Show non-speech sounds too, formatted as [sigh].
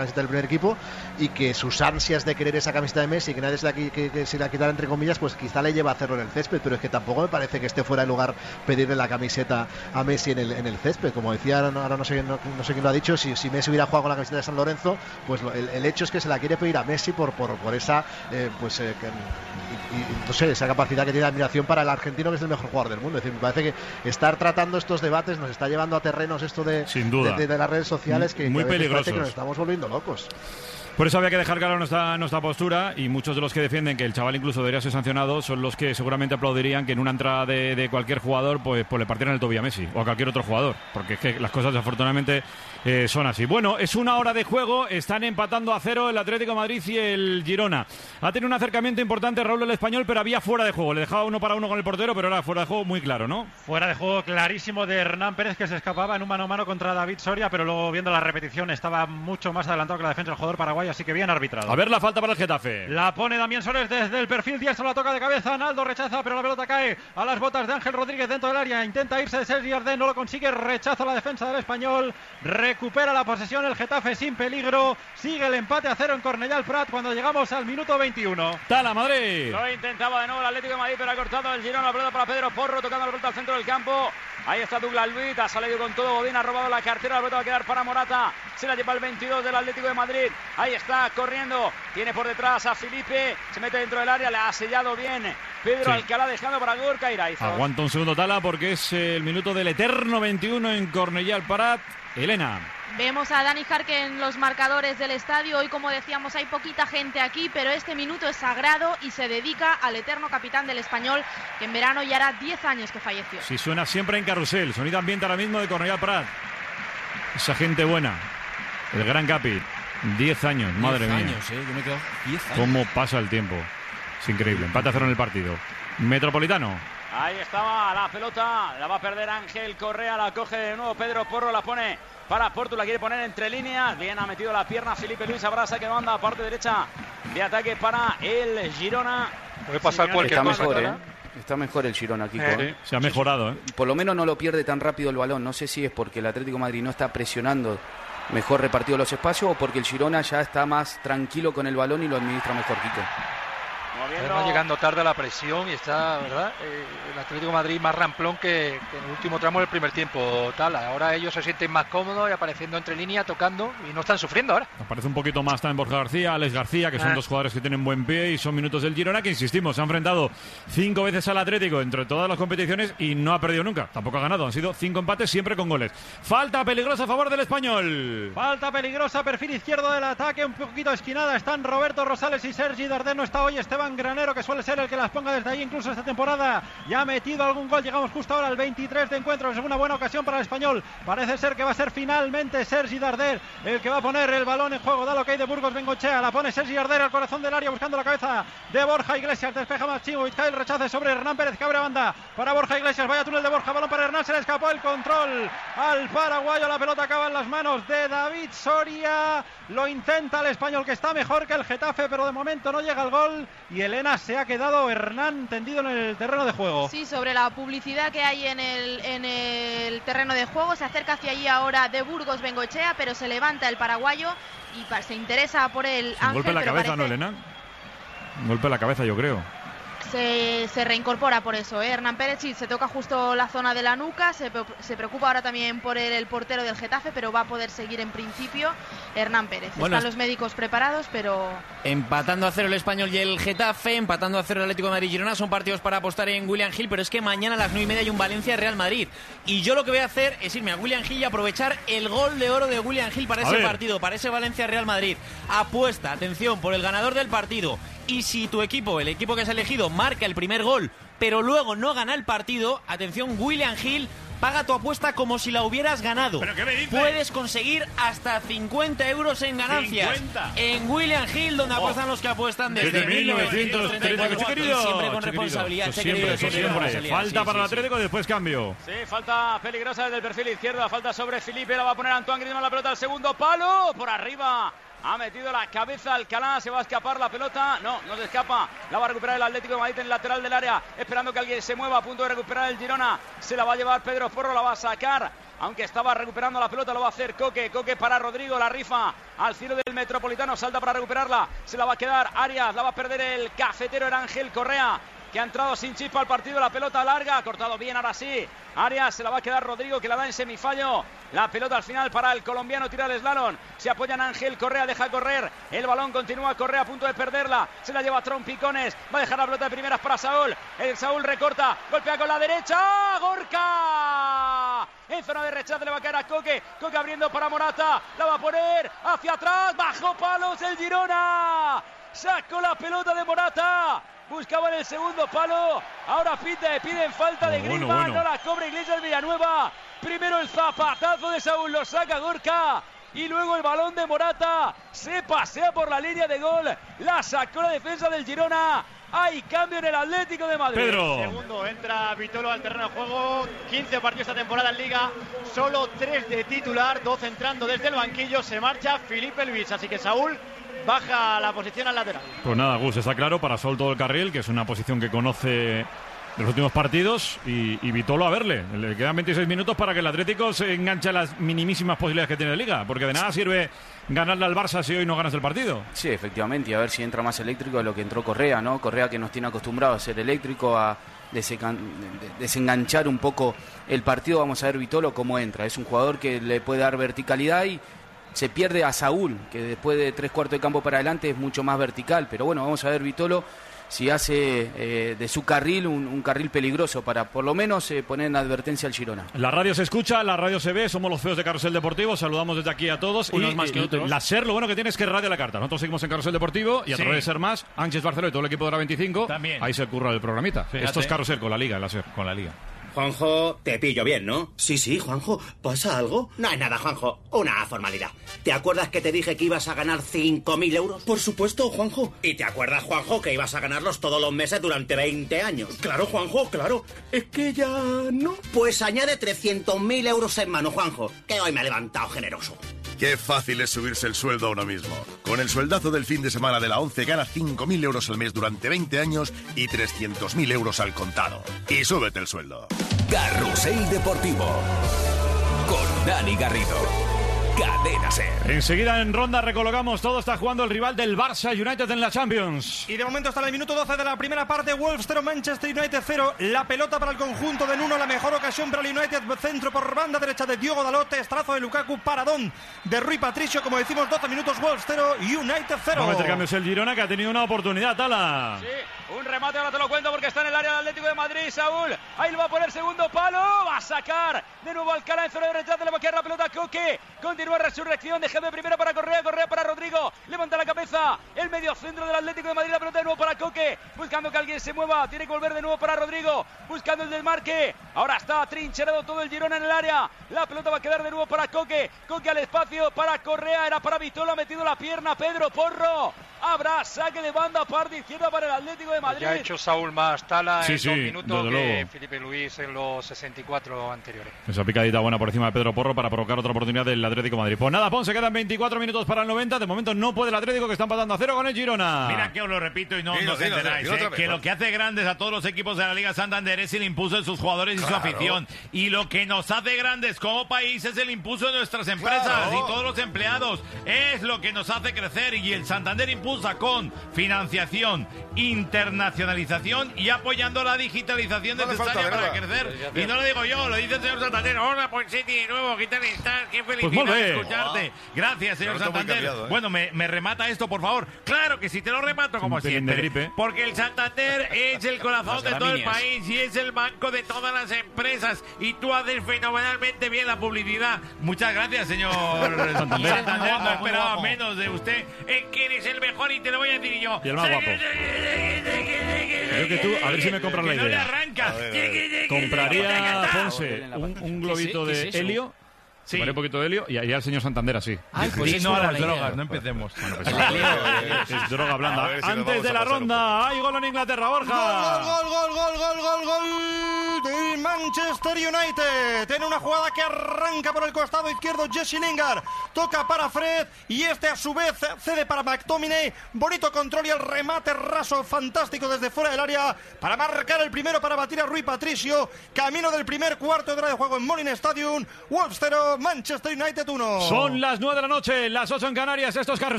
camiseta del primer equipo y que sus ansias de querer esa camiseta de Messi, que nadie se la, que, se la quitara entre comillas, pues quizá le lleva a hacerlo en el césped, pero es que tampoco me parece que esté fuera de lugar pedirle la camiseta a Messi en el, en el césped. Como decía, ahora no, sé, no, sé quién lo ha dicho, si, si, Messi hubiera jugado con la camiseta de San Lorenzo, pues el, hecho es que se la quiere pedir a Messi por, por, por esa, eh, pues, eh, no sé, esa capacidad que tiene de admiración para el argentino, que es el mejor jugador del mundo. Es decir, me parece que estar tratando estos debates nos está llevando a terrenos esto de, Sin duda. de, las redes sociales que, muy peligrosos. que nos estamos volviendo locos. Por eso había que dejar claro nuestra, nuestra postura y muchos de los que defienden que el chaval incluso debería ser sancionado son los que seguramente aplaudirían que en una entrada de, cualquier jugador pues, pues le partieran el tobillo a Messi o a cualquier otro jugador, porque es que las cosas desafortunadamente eh, son así. Bueno, es una hora de juego, están empatando a cero el Atlético Madrid y el Girona. Ha tenido un acercamiento importante Raúl el Español, pero había fuera de juego. Le dejaba uno para uno con el portero, pero era fuera de juego muy claro, ¿no? Fuera de juego clarísimo de Hernán Pérez que se escapaba en un mano a mano contra David Soria, pero luego viendo la repetición estaba mucho más adelantado que la defensa del jugador paraguayo, así que bien arbitrado. A ver la falta para el Getafe. La pone Damián Soles desde el perfil diestro, la toca de cabeza, Naldo rechaza, pero la pelota cae a las botas de Ángel Rodríguez dentro del área, intenta irse de Sergi Ardén, no lo consigue, rechaza la defensa del Español, recupera la posesión el Getafe sin peligro. Sigue el empate a cero en Cornellal Prat cuando llegamos al minuto 21. Tala Madrid. Lo intentaba de nuevo el Atlético de Madrid, pero ha cortado el girón. La pelota para Pedro Porro, tocando la pelota al centro del campo. Ahí está Douglas Luis, ha salido con todo. Godín ha robado la cartera. La pelota va a quedar para Morata. Se la lleva el 22 del Atlético de Madrid. Ahí está corriendo. Tiene por detrás a Felipe. Se mete dentro del área. Le ha sellado bien Pedro Alcalá dejando para Gorka Iraizo. Aguanta un segundo Tala porque es el minuto del eterno 21 en Cornellal Parat. Elena. Vemos a Dani Jarque en los marcadores del estadio. Hoy, como decíamos, hay poquita gente aquí, pero este minuto es sagrado y se dedica al eterno capitán del español, que en verano ya hará 10 años que falleció. Sí, suena siempre en carrusel. Sonido ambiente ahora mismo de Cornellal Prat. Esa gente buena. El gran capi. 10 años, madre mía. Años, ¿eh? Yo me quedo 10 años. ¿Cómo pasa el tiempo? Es increíble. Empate a cero en el partido. Metropolitano. Ahí estaba la pelota, la va a perder Ángel Correa, la coge de nuevo Pedro Porro, la pone para Porto, la quiere poner entre líneas, bien ha metido la pierna Felipe Luis Abrasa que manda a parte derecha de ataque para el Girona. Puede pasar cualquier Está mejor, ¿eh? Está mejor el Girona, Kiko. ¿eh? Se ha mejorado, ¿eh? Por lo menos no lo pierde tan rápido el balón. No sé si es porque el Atlético Madrid no está presionando mejor repartido los espacios o porque el Girona ya está más tranquilo con el balón y lo administra mejor, Kiko. Además, llegando tarde a la presión y está, ¿verdad? Eh, el Atlético Madrid más ramplón que, en el último tramo del primer tiempo. Tal. Ahora ellos se sienten más cómodos y apareciendo entre línea, tocando y no están sufriendo ahora. Aparece un poquito más también Borja García, Alex García, que son ah. dos jugadores que tienen buen pie y son minutos del Girona, que insistimos, se han enfrentado cinco veces al Atlético entre todas las competiciones y no ha perdido nunca. Tampoco ha ganado, han sido cinco empates siempre con goles. Falta peligrosa a favor del español. Falta peligrosa, perfil izquierdo del ataque, un poquito esquinada. Están Roberto Rosales y Sergi Dardeno. Está hoy Esteban Granero, que suele ser el que las ponga desde ahí, incluso esta temporada. Ya ha metido algún gol. Llegamos justo ahora al 23 de encuentro. Es una buena ocasión para el español. Parece ser que va a ser finalmente Sergi Darder el que va a poner el balón en juego. Da lo que hay de Burgos Bengochea. La pone Sergi Darder al corazón del área buscando la cabeza de Borja Iglesias. Despeja más Chivo. el rechace sobre Hernán Pérez que banda para Borja Iglesias. Vaya túnel de Borja. Balón para Hernán. Se le escapó el control al paraguayo. La pelota acaba en las manos de David Soria. Lo intenta el español que está mejor que el Getafe, pero de momento no llega el gol. Y Elena se ha quedado Hernán tendido en el terreno de juego. Sí, sobre la publicidad que hay en el, en el terreno de juego. Se acerca hacia allí ahora de Burgos Bengochea, pero se levanta el paraguayo y se interesa por el Ángel. golpe en la cabeza, ¿no, Elena? Un golpe en la cabeza, yo creo se, reincorpora por eso. ¿eh? Hernán Pérez sí, se toca justo la zona de la nuca, se, preocupa ahora también por el, portero del Getafe, pero va a poder seguir en principio Hernán Pérez. Están los médicos preparados, pero... Empatando a cero el Español y el Getafe, empatando a cero el Atlético de Madrid y Girona, son partidos para apostar en William Hill, pero es que mañana a las nueve y media hay un Valencia-Real Madrid. Y yo lo que voy a hacer es irme a William Hill y aprovechar el gol de oro de William Hill para ese partido, para ese Valencia-Real Madrid. Apuesta, atención, por el ganador del partido y si tu equipo, el equipo que has elegido, marca el primer gol, pero luego no gana el partido, atención, William Hill paga tu apuesta como si la hubieras ganado. Puedes conseguir hasta 50 euros en ganancias. En William Hill, donde oh. apuestan los que apuestan desde, 1938. Siempre con responsabilidad. Siempre, siempre. Falta para el Atlético, después cambio. Sí, falta peligrosa desde el perfil izquierdo. Falta sobre Felipe, la va a poner Antoine Griezmann la pelota al segundo palo. Por arriba ha metido la cabeza Alcalá, se va a escapar la pelota. No, no se escapa. La va a recuperar el Atlético de Madrid en el lateral del área, esperando que alguien se mueva a punto de recuperar el Girona. Se la va a llevar Pedro Forro, la va a sacar aunque estaba recuperando la pelota, lo va a hacer Coque. Coque para Rodrigo, la rifa al cielo del Metropolitano, salta para recuperarla, se la va a quedar Arias, la va a perder el cafetero, era Ángel Correa que ha entrado sin chispa al partido, la pelota larga, ha cortado bien ahora sí. Arias se la va a quedar Rodrigo que la da en semifallo. La pelota al final para el colombiano, tira el slalom. Se apoya en Ángel Correa, deja correr. El balón continúa Correa a punto de perderla. Se la lleva Trompicones. Va a dejar la pelota de primeras para Saúl. El Saúl recorta, golpea con la derecha. Gorka. En zona de rechazo le va a caer a Coque. Coque abriendo para Morata. La va a poner hacia atrás. Bajo palos el Girona. Sacó la pelota de Morata buscaban el segundo palo. Ahora pide, piden falta de Griezmann, no la cobra Iglesias Villanueva. Primero el zapatazo de Saúl, lo saca Gorka. Y luego el balón de Morata se pasea por la línea de gol. La sacó la defensa del Girona. Hay cambio en el Atlético de Madrid. Pedro. Segundo, entra Vitolo al terreno de juego. 15 partidos esta temporada en Liga. Solo 3 de titular, 12 entrando desde el banquillo. Se marcha Felipe Luis. Así que Saúl baja la posición al lateral. Pues nada, Gus, está claro para Sol todo el carril, que es una posición que conoce de los últimos partidos y, Vitolo a verle. Le quedan 26 minutos para que el Atlético se enganche a las minimísimas posibilidades que tiene de liga, porque de nada sirve ganarle al Barça si hoy no ganas el partido. Sí, efectivamente, y a ver si entra más eléctrico de lo que entró Correa, ¿no? Correa que nos tiene acostumbrado a ser eléctrico, a desenganchar un poco el partido. Vamos a ver Vitolo cómo entra. Es un jugador que le puede dar verticalidad y se pierde a Saúl, que después de tres cuartos de campo para adelante es mucho más vertical. Pero bueno, vamos a ver Vitolo si hace eh, de su carril un, carril peligroso para por lo menos eh, poner en advertencia al Girona. La radio se escucha, la radio se ve, somos los feos de Carrusel Deportivo, saludamos desde aquí a todos. Unos más que otros. La SER, lo bueno que tiene es que radio la carta. Nosotros seguimos en Carrusel Deportivo y a través de SER más, Ángel Barcelona y todo el equipo de la 25, También. ahí se curra el programita. Esto es Carrusel con la Liga, la SER. Con la Liga. Juanjo, te pillo bien, ¿no? Sí, sí, Juanjo. ¿Pasa algo? No hay nada, Juanjo. Una formalidad. ¿Te acuerdas que te dije que ibas a ganar 5.000 euros? Por supuesto, Juanjo. ¿Y te acuerdas, Juanjo, que ibas a ganarlos todos los meses durante 20 años? Claro, Juanjo, claro. Es que ya no. Pues añade 300.000 euros en mano, Juanjo, que hoy me ha levantado generoso. Qué fácil es subirse el sueldo a uno mismo. Con el sueldazo del fin de semana de la 11 gana 5.000 euros al mes durante 20 años y 300.000 euros al contado. Y súbete el sueldo. Carrusel Deportivo. Con Dani Garrido. Cadena Ser. Enseguida en ronda recolocamos todo. Está jugando el rival del Barça United en la Champions. Y de momento hasta el minuto 12 de la primera parte. Wolves 0, Manchester United 0. La pelota para el conjunto de Nuno. La mejor ocasión para el United. Centro por banda derecha de Diogo Dalote. Estrazo de Lukaku. Paradón de Rui Patricio. Como decimos, 12 minutos. Wolves 0. United 0. Vamos a cambios el Girona que ha tenido una oportunidad. Tala. Sí. Un remate, ahora te lo cuento porque está en el área del Atlético de Madrid, Saúl. Ahí lo va a poner segundo palo. Va a sacar de nuevo Alcalá en zona de rechazo. Le va a quedar la pelota a Coque. Continúa resurrección. de primero para Correa. Correa para Rodrigo. Levanta la cabeza. El medio centro del Atlético de Madrid. La pelota de nuevo para Coque. Buscando que alguien se mueva. Tiene que volver de nuevo para Rodrigo. Buscando el del marque. Ahora está trincherado todo el Girona en el área. La pelota va a quedar de nuevo para Coque. Coque al espacio para Correa. Era para Vitola. Metido la pierna Pedro Porro. Habrá saque de banda parte izquierda para el Atlético de Madrid. Ya ha hecho Saúl más tala sí, en sí, dos minutos que luego. Felipe Luis en los 64 anteriores. Esa picadita buena por encima de Pedro Porro para provocar otra oportunidad del Atlético de Madrid. Pues nada, Pon, se quedan 24 minutos para el 90. De momento no puede el Atlético que están pasando a cero con el Girona. Mira que os lo repito y no Dilo, os dilo, enteráis, dilo ¿eh? que ¿no? lo que hace grandes a todos los equipos de la Liga Santander es el impulso de sus jugadores y su Claro. afición. Y lo que nos hace grandes como país es el impulso de nuestras empresas Claro. y todos los empleados. Es lo que nos hace crecer y el Santander impulsa con financiación, internacionalización y apoyando la digitalización No necesaria falta para crecer. Y no lo digo yo, lo dice el señor Santander. Hola, pues City de nuevo, ¿qué tal estás? Qué felicidad bien. escucharte. Gracias, señor Claro, Santander. cambiado, ¿eh? Bueno, me, me remata esto, por favor. Claro que sí, te lo remato como siempre. gripe. Porque el Santander [laughs] es el corazón Las de todo el país y es el banco de todas las empresas. Y tú haces fenomenalmente bien la publicidad. Muchas gracias, señor [laughs] Santander. Santander. No esperaba menos de usted. Es que eres el mejor y te lo voy a decir yo. Y el más guapo. Creo que tú, a ver si me compras la Que no le idea. arranca. Compraría, Ponce, un, un globito ¿Qué es- de helio. Sí. Compraría un poquito de helio y ahí al señor Santander así. Ay, pues Sí, no a las idea. drogas, no empecemos. Es droga blanda. Si Antes de la ronda, hay gol en Inglaterra, Borja. Gol, gol, gol, gol, gol, gol, gol. Del Manchester United. Tiene una jugada que arranca por el costado izquierdo Jesse Lingard. Toca para Fred y este a su vez cede para McTominay. Bonito control y el remate raso fantástico desde fuera del área para marcar el primero para batir a Rui Patricio. Camino del primer cuarto de hora de juego en Molin Stadium. Wolves 0, Manchester United 1. Son las 9 de la noche, las 8 en Canarias. Estos carros